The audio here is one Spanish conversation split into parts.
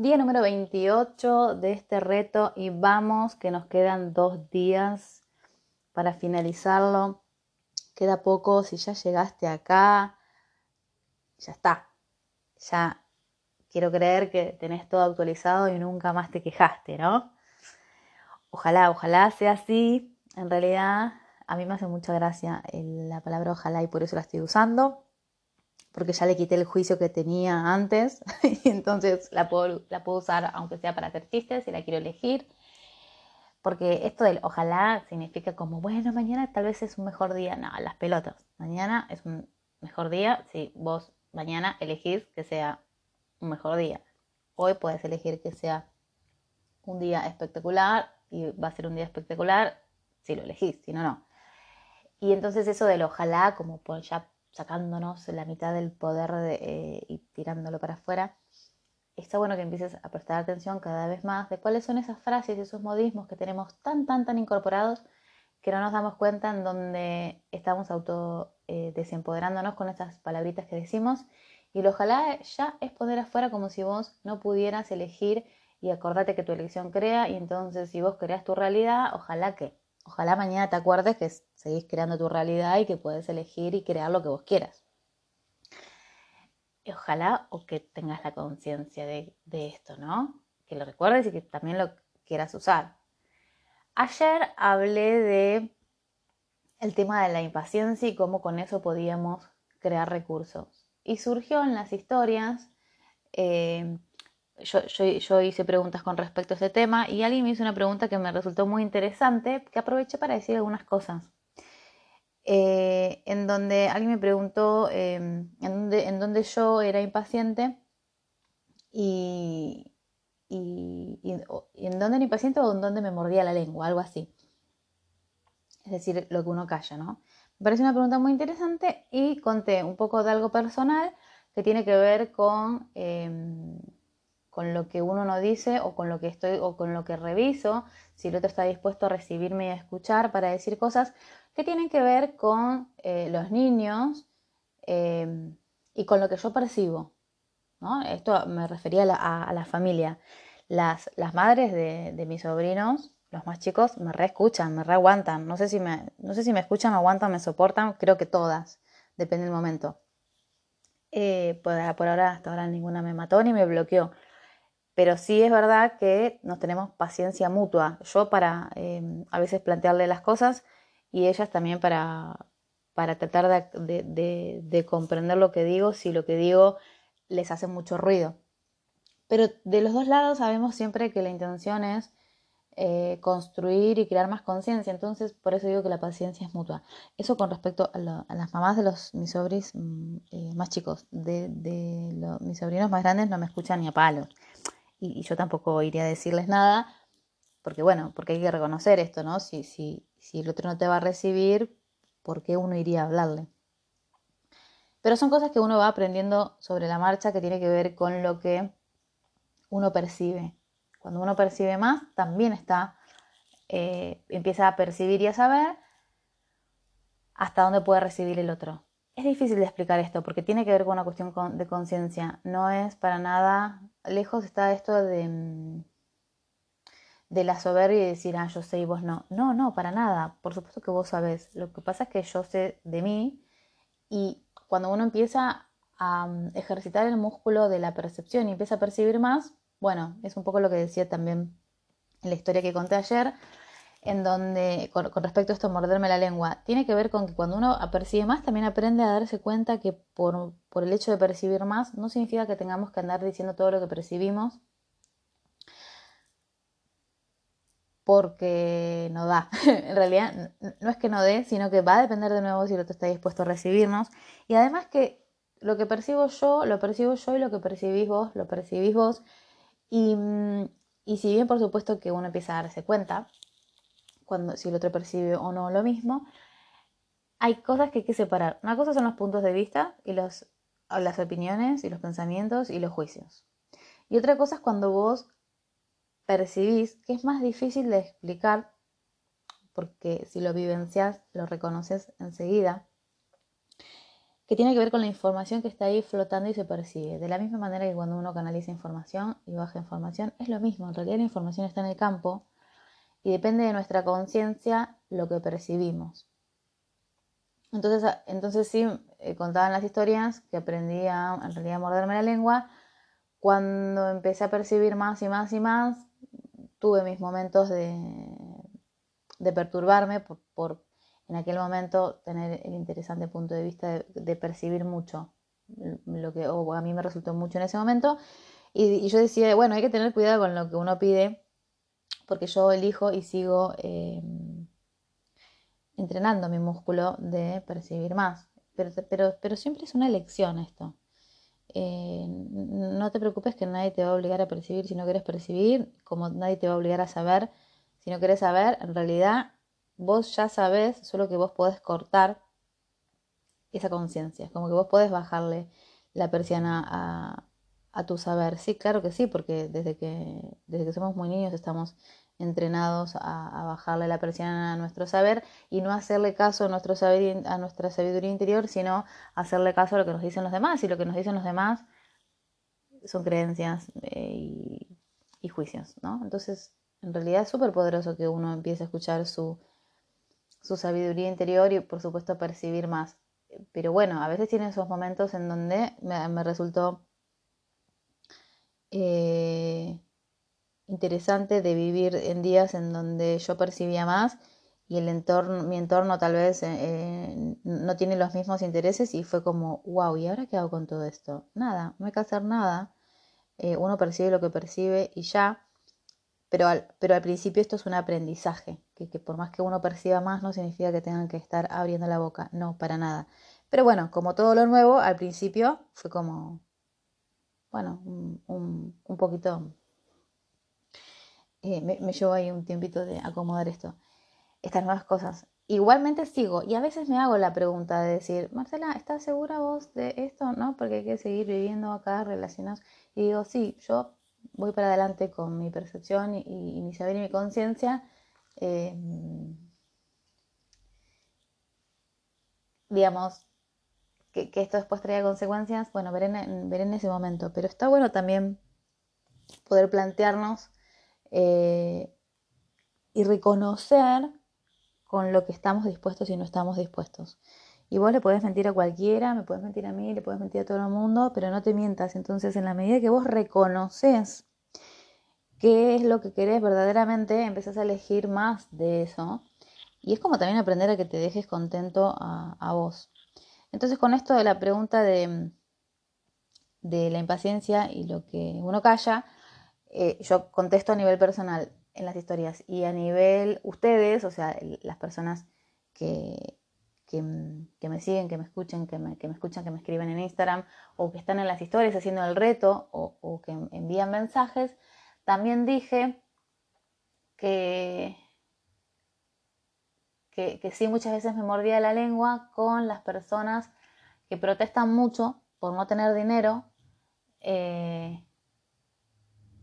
Día número 28 de este reto y vamos que nos quedan dos días para finalizarlo. Queda poco, si ya llegaste acá, ya está. Ya quiero creer que tenés todo actualizado y nunca más te quejaste, ¿no? Ojalá, ojalá sea así. En realidad, a mí me hace mucha gracia la palabra ojalá y por eso la estoy usando porque ya le quité el juicio que tenía antes y entonces la puedo, usar aunque sea para hacer chistes si la quiero elegir. Porque esto del ojalá significa como, bueno, mañana tal vez es un mejor día. No, las pelotas. Mañana es un mejor día si vos mañana elegís que sea un mejor día. Hoy puedes elegir que sea un día espectacular y va a ser un día espectacular si lo elegís, si no, no. Y entonces eso del ojalá, como por ya sacándonos la mitad del poder eh, y tirándolo para afuera, está bueno que empieces a prestar atención cada vez más de cuáles son esas frases y esos modismos que tenemos tan, tan, tan incorporados que no nos damos cuenta en donde estamos auto eh, desempoderándonos con esas palabritas que decimos. Y lo ojalá ya es poner afuera como si vos no pudieras elegir y acordate que tu elección crea y entonces si vos creas tu realidad, ojalá que Ojalá mañana te acuerdes que seguís creando tu realidad y que puedes elegir y crear lo que vos quieras. ojalá o que tengas la conciencia de, esto, ¿no? Que lo recuerdes y que también lo quieras usar. Ayer hablé de el tema de la impaciencia y cómo con eso podíamos crear recursos. Y surgió en las historias eh, yo, hice preguntas con respecto a este tema y alguien me hizo una pregunta que me resultó muy interesante, que aproveché para decir algunas cosas. Eh, en donde alguien me preguntó em, en, dónde, yo era impaciente y, en dónde era impaciente o en dónde me mordía la lengua, algo así. Es decir, lo que uno calla, ¿no? Me pareció una pregunta muy interesante y conté un poco de algo personal que tiene que ver con... Em, con lo que uno no dice o con lo que estoy o con lo que reviso, si el otro está dispuesto a recibirme y a escuchar para decir cosas que tienen que ver con eh, los niños em, y con lo que yo percibo. ¿no? Esto me refería a la, familia. Las, las madres de, mis sobrinos, los más chicos, me reescuchan, me reaguantan. No sé si me, no sé si me escuchan, me aguantan, me soportan, creo que todas, depende del momento. Eh, por, por ahora, hasta ahora ninguna me mató ni me bloqueó pero sí es verdad que nos tenemos paciencia mutua. Yo para em, a veces plantearle las cosas y ellas también para, para tratar de, comprender lo que digo si lo que digo les hace mucho ruido. Pero de los dos lados sabemos siempre que la intención es eh, construir y crear más conciencia. Entonces, por eso digo que la paciencia es mutua. Eso con respecto a, las mamás de los mis sobrinos mm, eh, más chicos. De, mis sobrinos más grandes no me escuchan ni a palos y, yo tampoco iría a decirles nada, porque bueno, porque hay que reconocer esto, ¿no? Si, si, si el otro no te va a recibir, ¿por qué uno iría a hablarle? Pero son cosas que uno va aprendiendo sobre la marcha que tiene que ver con lo que uno percibe. Cuando uno percibe más, también está, eh, empieza a percibir y a saber hasta dónde puede recibir el otro. Es difícil de explicar esto porque tiene que ver con una cuestión de conciencia. No es para nada, lejos está esto de, mm, de la soberbia y decir, ah, yo sé y vos no. No, no, para nada. Por supuesto que vos sabés. Lo que pasa es que yo sé de mí y cuando uno empieza a mm, ejercitar el músculo de la percepción y empieza a percibir más, bueno, es un poco lo que decía también en la historia que conté ayer, en donde, con, respecto a esto, morderme la lengua, tiene que ver con que cuando uno percibe más, también aprende a darse cuenta que por, por el hecho de percibir más, no significa que tengamos que andar diciendo todo lo que percibimos, porque no da. en realidad no es que no dé, sino que va a depender de nuevo si el otro está dispuesto a recibirnos. Y además que lo que percibo yo, lo percibo yo y lo que percibís vos, lo percibís vos. Y, mm, y si bien por supuesto que uno empieza a darse cuenta, cuando, si el otro percibe o no lo mismo, hay cosas que hay que separar. Una cosa son los puntos de vista y las opiniones y los pensamientos y los juicios. Y otra cosa es cuando vos percibís, que es más difícil de explicar, porque si lo vivencias, lo reconoces enseguida, que tiene que ver con la información que está ahí flotando y se percibe. De la misma manera que cuando uno canaliza información y baja información, es lo mismo. En realidad la información está en el campo y depende de nuestra conciencia lo que percibimos. Entonces, entonces sí, eh, contaban las historias que aprendí a, en realidad a morderme la lengua. Cuando empecé a percibir más y más y más, tuve mis momentos de, de perturbarme por en aquel momento tener el interesante punto de vista de, percibir mucho, lo que a mí me resultó mucho en ese momento. Y, yo decía, bueno, hay que tener cuidado con lo que uno pide, porque yo elijo y sigo eh, entrenando mi músculo de percibir más. Pero, pero, pero siempre es una elección esto. Eh, no te preocupes que nadie te va a obligar a percibir si no quieres percibir, como nadie te va a obligar a saber si no quieres saber. En realidad vos ya sabés, solo que vos podés cortar esa conciencia, como que vos podés bajarle la persiana a, tu saber. Sí, claro que sí, porque desde que, desde que somos muy niños estamos entrenados a, bajarle la persiana a nuestro saber y no hacerle caso a, nuestro saber, a nuestra sabiduría interior, sino hacerle caso a lo que nos dicen los demás. Y lo que nos dicen los demás son creencias eh, y, juicios, ¿no? Entonces, en realidad es súper poderoso que uno empiece a escuchar su su sabiduría interior y por supuesto percibir más. Pero bueno, a veces tiene esos momentos en donde me, resultó eh, interesante de vivir en días en donde yo percibía más y el entorno, mi entorno tal vez eh, no tiene los mismos intereses y fue como, wow, ¿y ahora qué hago con todo esto? Nada, no hay que hacer nada. Eh, uno percibe lo que percibe y ya. Pero al, pero al principio esto es un aprendizaje, que, por más que uno perciba más no significa que tengan que estar abriendo la boca, no, para nada. Pero bueno, como todo lo nuevo, al principio fue como, bueno, un, un, poquito, eh, me, me llevó ahí un tiempito de acomodar esto, estas nuevas cosas. Igualmente sigo y a veces me hago la pregunta de decir, Marcela, ¿estás segura vos de esto? ¿No? Porque hay que seguir viviendo acá relacionados. Y digo, sí, yo voy para adelante con mi percepción y, mi saber y mi conciencia, eh, digamos, que, esto después traiga consecuencias, bueno, veré en, en ese momento, pero está bueno también poder plantearnos eh, y reconocer con lo que estamos dispuestos y no estamos dispuestos. Y vos le podés mentir a cualquiera, me puedes mentir a mí, le puedes mentir a todo el mundo, pero no te mientas. Entonces, en la medida que vos reconoces qué es lo que querés verdaderamente, empezás a elegir más de eso. Y es como también aprender a que te dejes contento a, vos. Entonces, con esto de la pregunta de, la impaciencia y lo que uno calla, eh, yo contesto a nivel personal en las historias. Y a nivel ustedes, o sea, las personas que, me siguen, que me escuchen, que me, escuchan, que me escriben en Instagram o que están en las historias haciendo el reto o, que envían mensajes, también dije que, que, sí muchas veces me mordía la lengua con las personas que protestan mucho por no tener dinero eh,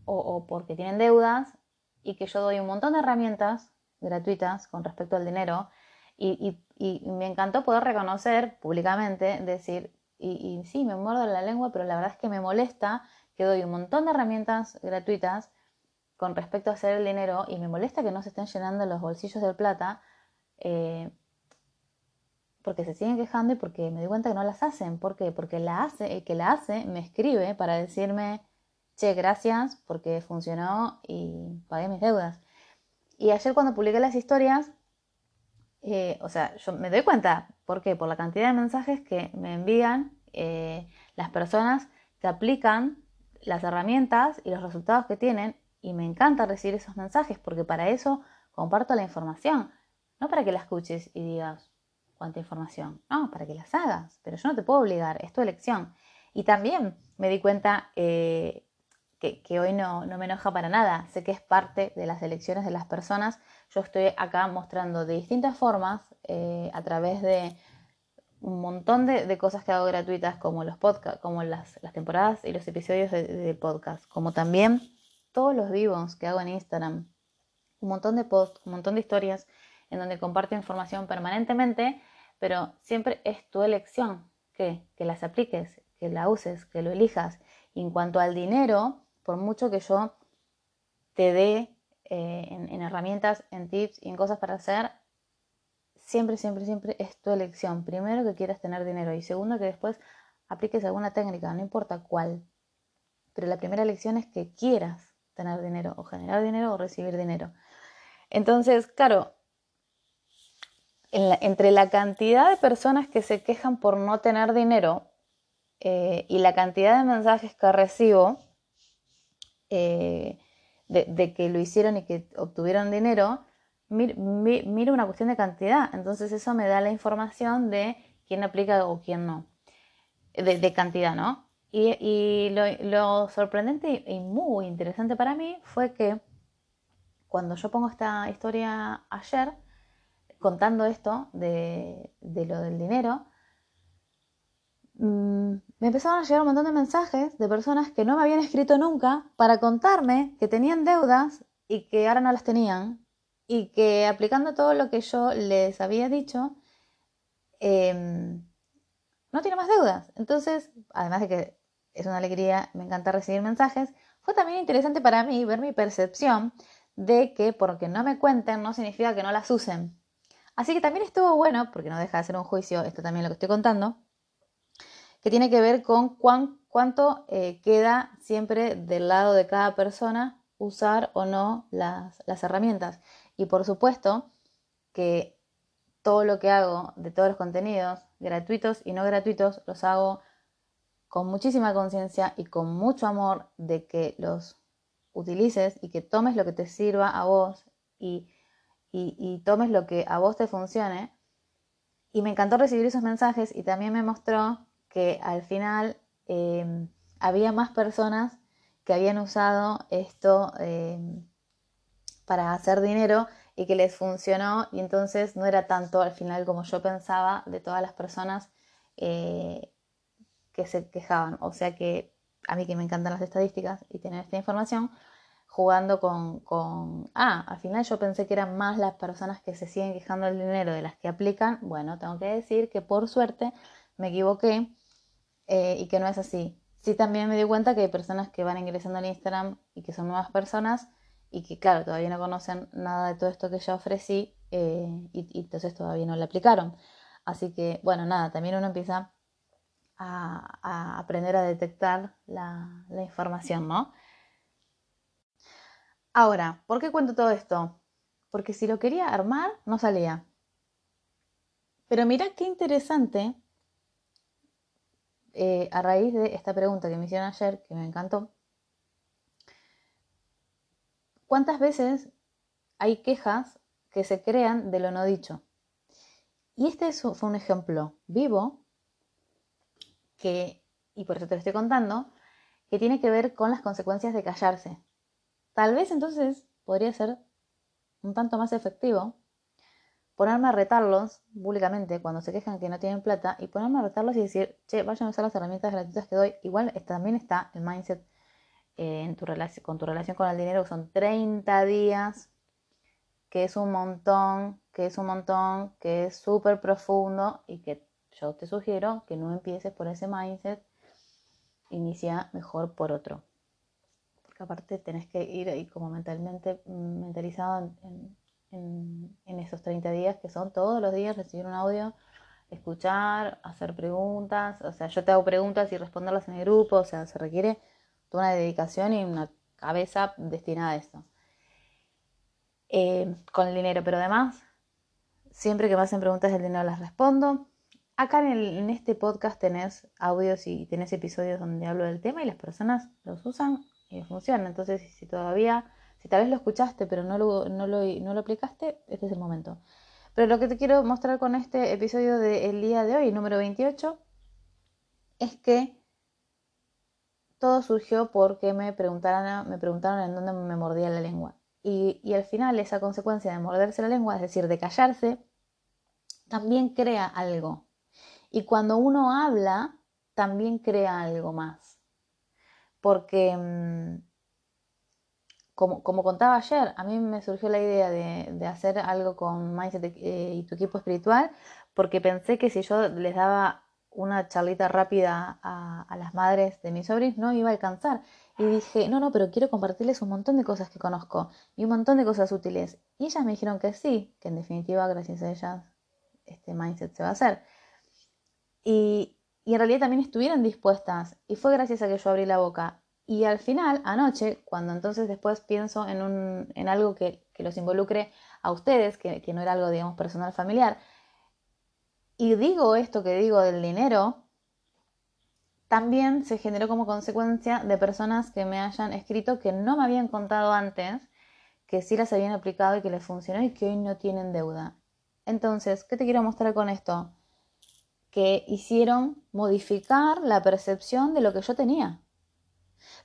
o porque tienen deudas y que yo doy un montón de herramientas gratuitas con respecto al dinero y, me encantó poder reconocer públicamente, decir, y, sí, me muerdo la lengua, pero la verdad es que me molesta que doy un montón de herramientas gratuitas con respecto a hacer el dinero y me molesta que no se estén llenando los bolsillos de plata eh, porque se siguen quejando y porque me doy cuenta que no las hacen. ¿Por qué? Porque la hace, el que la hace me escribe para decirme, che, gracias porque funcionó y pagué mis deudas. Y ayer cuando publiqué las historias, eh, o sea, yo me doy cuenta, ¿por qué? Por la cantidad de mensajes que me envían eh, las personas que aplican las herramientas y los resultados que tienen y me encanta recibir esos mensajes porque para eso comparto la información, no para que la escuches y digas cuánta información, no, para que las hagas, pero yo no te puedo obligar, es tu elección. Y también me di cuenta eh, que, hoy no, me enoja para nada. Sé que es parte de las elecciones de las personas. Yo estoy acá mostrando de distintas formas, eh, a través de un montón de, cosas que hago gratuitas, como los podcasts, como las, temporadas y los episodios del podcast, como también todos los vivos que hago en Instagram. Un montón de posts, un montón de historias en donde comparto información permanentemente, pero siempre es tu elección que, que las apliques, que la uses, que lo elijas. Y en cuanto al dinero, por mucho que yo te dé eh, en, herramientas, en tips y en cosas para hacer, siempre, siempre, siempre es tu elección. Primero que quieras tener dinero y segundo que después apliques alguna técnica, no importa cuál. Pero la primera elección es que quieras tener dinero o generar dinero o recibir dinero. Entonces, claro, entre la cantidad de personas que se quejan por no tener dinero eh, y la cantidad de mensajes que recibo eh, de, que lo hicieron y que obtuvieron dinero, miro una cuestión de cantidad. Entonces eso me da la información de quién aplica o quién no. De, cantidad, ¿no? Y, lo, sorprendente y muy interesante para mí fue que cuando yo pongo esta historia ayer, contando esto de, lo del dinero, mm, me empezaron a llegar un montón de mensajes de personas que no me habían escrito nunca para contarme que tenían deudas y que ahora no las tenían y que aplicando todo lo que yo les había dicho, em, no tiene más deudas. Entonces, además de que es una alegría, me encanta recibir mensajes, fue también interesante para mí ver mi percepción de que porque no me cuenten no significa que no las usen. Así que también estuvo bueno, porque no deja de ser un juicio, esto también lo que estoy contando, que tiene que ver con cuánto eh, queda siempre del lado de cada persona usar o no las, las herramientas. Y por supuesto que todo lo que hago de todos los contenidos, gratuitos y no gratuitos, los hago con muchísima conciencia y con mucho amor de que los utilices y que tomes lo que te sirva a vos y y, tomes lo que a vos te funcione. Y me encantó recibir esos mensajes y también me mostró que al final em, había más personas que habían usado esto em, para hacer dinero y que les funcionó y entonces no era tanto al final como yo pensaba de todas las personas eh, que se quejaban. O sea que a mí que me encantan las estadísticas y tener esta información, jugando con, ah, al final yo pensé que eran más las personas que se siguen quejando del dinero de las que aplican. Bueno, tengo que decir que por suerte me equivoqué eh, y que no es así. Sí también me di cuenta que hay personas que van ingresando al Instagram y que son nuevas personas y que claro, todavía no conocen nada de todo esto que yo ofrecí eh, y, entonces todavía no le aplicaron. Así que bueno, nada, también uno empieza a, aprender a detectar la, la información, ¿no? Ahora, ¿por qué cuento todo esto? Porque si lo quería armar, no salía. Pero mira qué interesante, eh, a raíz de esta pregunta que me hicieron ayer, que me encantó, ¿cuántas veces hay quejas que se crean de lo no dicho? Y este fue un ejemplo vivo que, y por eso te lo estoy contando, que tiene que ver con las consecuencias de callarse. Tal vez entonces podría ser un tanto más efectivo ponerme a retarlos públicamente cuando se quejan que no tienen plata y ponerme a retarlos y decir, che, vayan a usar las herramientas gratuitas que doy. Igual también está el mindset eh, en tu con tu relación con el dinero, que son 30 días, que es un montón, que es un montón, que es súper profundo y que yo te sugiero que no empieces por ese mindset, inicia mejor por otro aparte tenés que ir ahí como mentalmente mm, mentalizado en, esos 30 días que son todos los días recibir un audio, escuchar, hacer preguntas, o sea, yo te hago preguntas y responderlas en el grupo, o sea, se requiere toda una dedicación y una cabeza destinada a esto. Eh, con el dinero, pero además, siempre que me hacen preguntas del dinero las respondo. Acá en, en, este podcast tenés audios y tenés episodios donde hablo del tema y las personas los usan y funciona. Entonces, si todavía, si tal vez lo escuchaste pero no lo, no lo, no lo aplicaste, este es el momento. Pero lo que te quiero mostrar con este episodio del día de hoy, número 28, es que todo surgió porque me preguntaron, me preguntaron en dónde me mordía la lengua. Y, y al final esa consecuencia de morderse la lengua, es decir, de callarse, también crea algo. Y cuando uno habla, también crea algo más porque, mm, como, como, contaba ayer, a mí me surgió la idea de, hacer algo con Mindset eh, y tu equipo espiritual, porque pensé que si yo les daba una charlita rápida a, a las madres de mis sobrinos no iba a alcanzar. Y dije, no, no, pero quiero compartirles un montón de cosas que conozco y un montón de cosas útiles. Y ellas me dijeron que sí, que en definitiva, gracias a ellas, este mindset se va a hacer. Y, y en realidad también estuvieron dispuestas. Y fue gracias a que yo abrí la boca. Y al final, anoche, cuando entonces después pienso en, un, en algo que, que los involucre a ustedes, que, que no era algo, digamos, personal familiar, y digo esto que digo del dinero, también se generó como consecuencia de personas que me hayan escrito que no me habían contado antes, que sí las habían aplicado y que les funcionó y que hoy no tienen deuda. Entonces, ¿qué te quiero mostrar con esto? Que hicieron modificar la percepción de lo que yo tenía.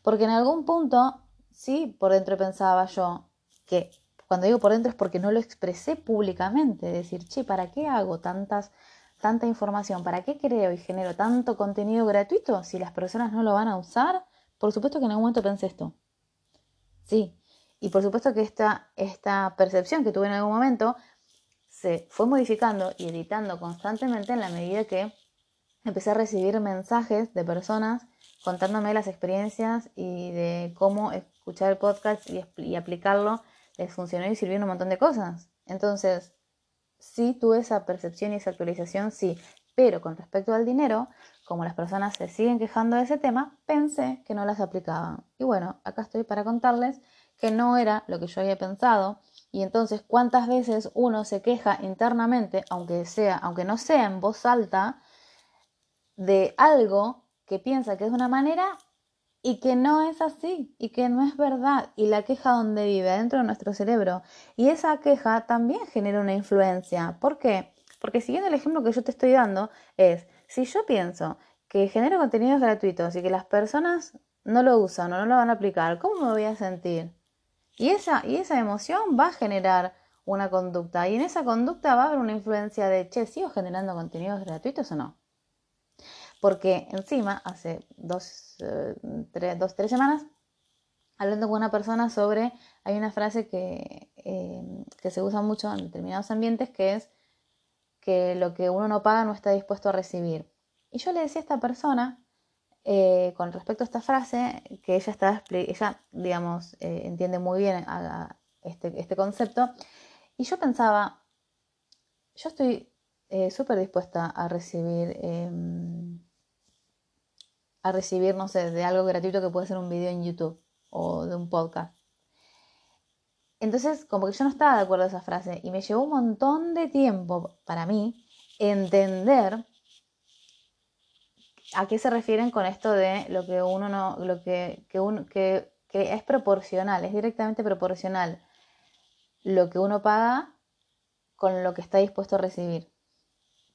Porque en algún punto, sí, por dentro pensaba yo que cuando digo por dentro es porque no lo expresé públicamente, decir, che, ¿para qué hago tantas tanta información? ¿Para qué creo y genero tanto contenido gratuito si las personas no lo van a usar? Por supuesto que en algún momento pensé esto. Sí. Y por supuesto que esta, esta percepción que tuve en algún momento se fue modificando y editando constantemente en la medida que empecé a recibir mensajes de personas contándome las experiencias y de cómo escuchar el podcast y, aplicarlo les funcionó y sirvió un montón de cosas. Entonces, sí tuve esa percepción y esa actualización, sí. Pero con respecto al dinero, como las personas se siguen quejando de ese tema, pensé que no las aplicaban. Y bueno, acá estoy para contarles que no era lo que yo había pensado. Y entonces, ¿cuántas veces uno se queja internamente, aunque sea, aunque no sea en voz alta, de algo que piensa que es de una manera y que no es así y que no es verdad y la queja donde vive dentro de nuestro cerebro y esa queja también genera una influencia ¿por qué? porque siguiendo el ejemplo que yo te estoy dando es si yo pienso que genero contenidos gratuitos y que las personas no lo usan o no lo van a aplicar ¿cómo me voy a sentir? Y esa, y esa emoción va a generar una conducta y en esa conducta va a haber una influencia de che, ¿sigo generando contenidos gratuitos o no? porque encima, hace dos, eh, tres, dos, tres semanas, hablando con una persona sobre, hay una frase que, eh, que se usa mucho en determinados ambientes, que es que lo que uno no paga no está dispuesto a recibir. Y yo le decía a esta persona, eh, con respecto a esta frase, que ella está, ella, digamos, entiende muy bien este, este, concepto, y yo pensaba, yo estoy súper dispuesta a recibir em, a recibir, no sé, de algo gratuito que puede ser un video en YouTube o de un podcast. Entonces, como que yo no estaba de acuerdo a esa frase y me llevó un montón de tiempo para mí entender a qué se refieren con esto de lo que uno no, lo que, que, uno, que, que es proporcional, es directamente proporcional lo que uno paga con lo que está dispuesto a recibir.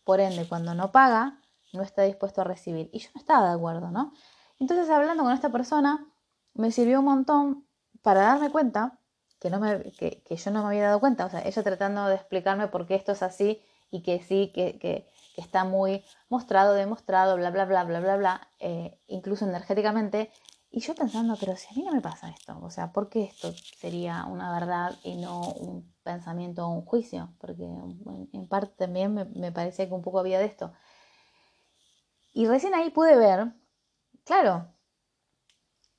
Por ende, cuando no paga, no está dispuesto a recibir. Y yo no estaba de acuerdo, ¿no? Entonces, hablando con esta persona, me sirvió un montón para darme cuenta que, no me, que, yo no me había dado cuenta. O sea, ella tratando de explicarme por qué esto es así y que sí, que, que, está muy mostrado, demostrado, bla, bla, bla, bla, bla, bla, eh, incluso energéticamente. Y yo pensando, pero si a mí no me pasa esto, o sea, ¿por qué esto sería una verdad y no un pensamiento o un juicio? Porque en, parte también me, me parecía que un poco había de esto. Y recién ahí pude ver, claro,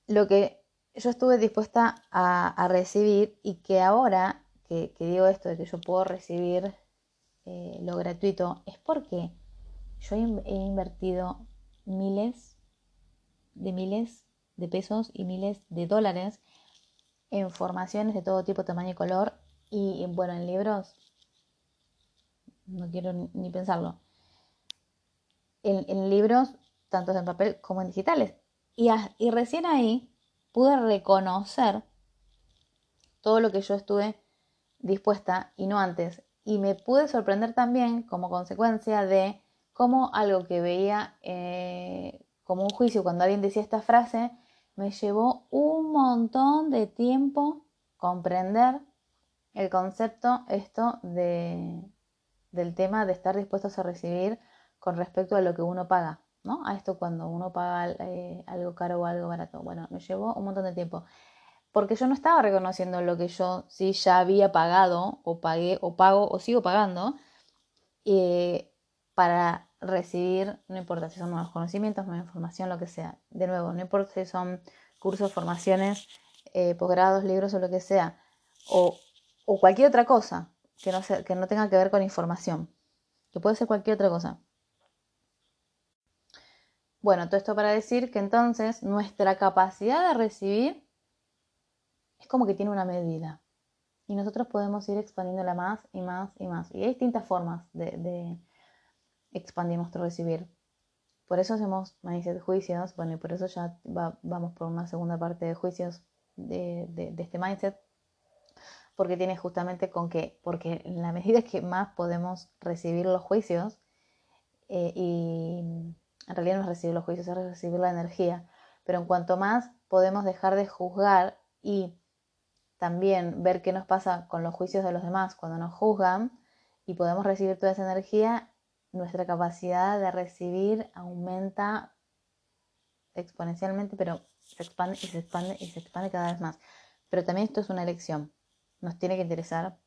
lo que yo estuve dispuesta a, recibir y que ahora que, digo esto de que yo puedo recibir eh, lo gratuito es porque yo he invertido miles de miles de pesos y miles de dólares en formaciones de todo tipo, tamaño y color y bueno, en libros no quiero ni pensarlo en, libros, tanto en papel como en digitales. Y, y recién ahí pude reconocer todo lo que yo estuve dispuesta y no antes. Y me pude sorprender también como consecuencia de cómo algo que veía eh, como un juicio cuando alguien decía esta frase, me llevó un montón de tiempo comprender el concepto esto de, del tema de estar dispuestos a recibir con respecto a lo que uno paga, ¿no? A esto cuando uno paga eh, algo caro o algo barato. Bueno, me llevó un montón de tiempo. Porque yo no estaba reconociendo lo que yo sí ya había pagado o pagué o pago o sigo pagando eh, para recibir, no importa si son nuevos conocimientos, nueva información, lo que sea. De nuevo, no importa si son cursos, formaciones, eh, posgrados, libros o lo que sea, o, cualquier otra cosa que no, que no tenga que ver con información, que puede ser cualquier otra cosa. Bueno, todo esto para decir que entonces nuestra capacidad de recibir es como que tiene una medida. Y nosotros podemos ir expandiéndola más y más y más. Y hay distintas formas de, expandir nuestro recibir. Por eso hacemos mindset juicios. Bueno, y por eso ya vamos por una segunda parte de juicios de, este mindset. Porque tiene justamente con que, porque en la medida que más podemos recibir los juicios, eh, y en realidad no es recibir los juicios, es recibir la energía. Pero en cuanto más podemos dejar de juzgar y también ver qué nos pasa con los juicios de los demás cuando nos juzgan y podemos recibir toda esa energía, nuestra capacidad de recibir aumenta exponencialmente, pero se expande y se expande y se expande cada vez más. Pero también esto es una elección. Nos tiene que interesar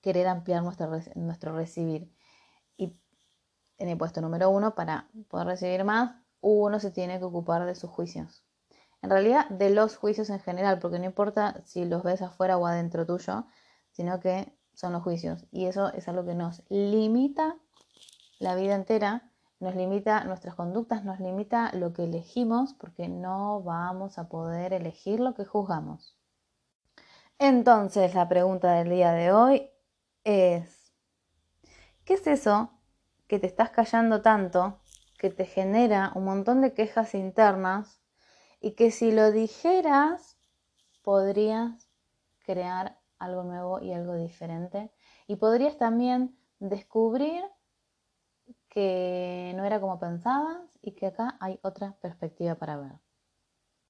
querer ampliar nuestro, nuestro recibir. Y en el puesto número uno, para poder recibir más, uno se tiene que ocupar de sus juicios en realidad de los juicios en general, porque no importa si los ves afuera o adentro tuyo, sino que son los juicios. Y eso es algo que nos limita la vida entera, nos limita nuestras conductas, nos limita lo que elegimos, porque no vamos a poder elegir lo que juzgamos. Entonces, la pregunta del día de hoy es, ¿qué es eso que te estás callando tanto, que te genera un montón de quejas internas y que si lo dijeras podrías crear algo nuevo y algo diferente y podrías también descubrir que no era como pensabas y que acá hay otra perspectiva para ver.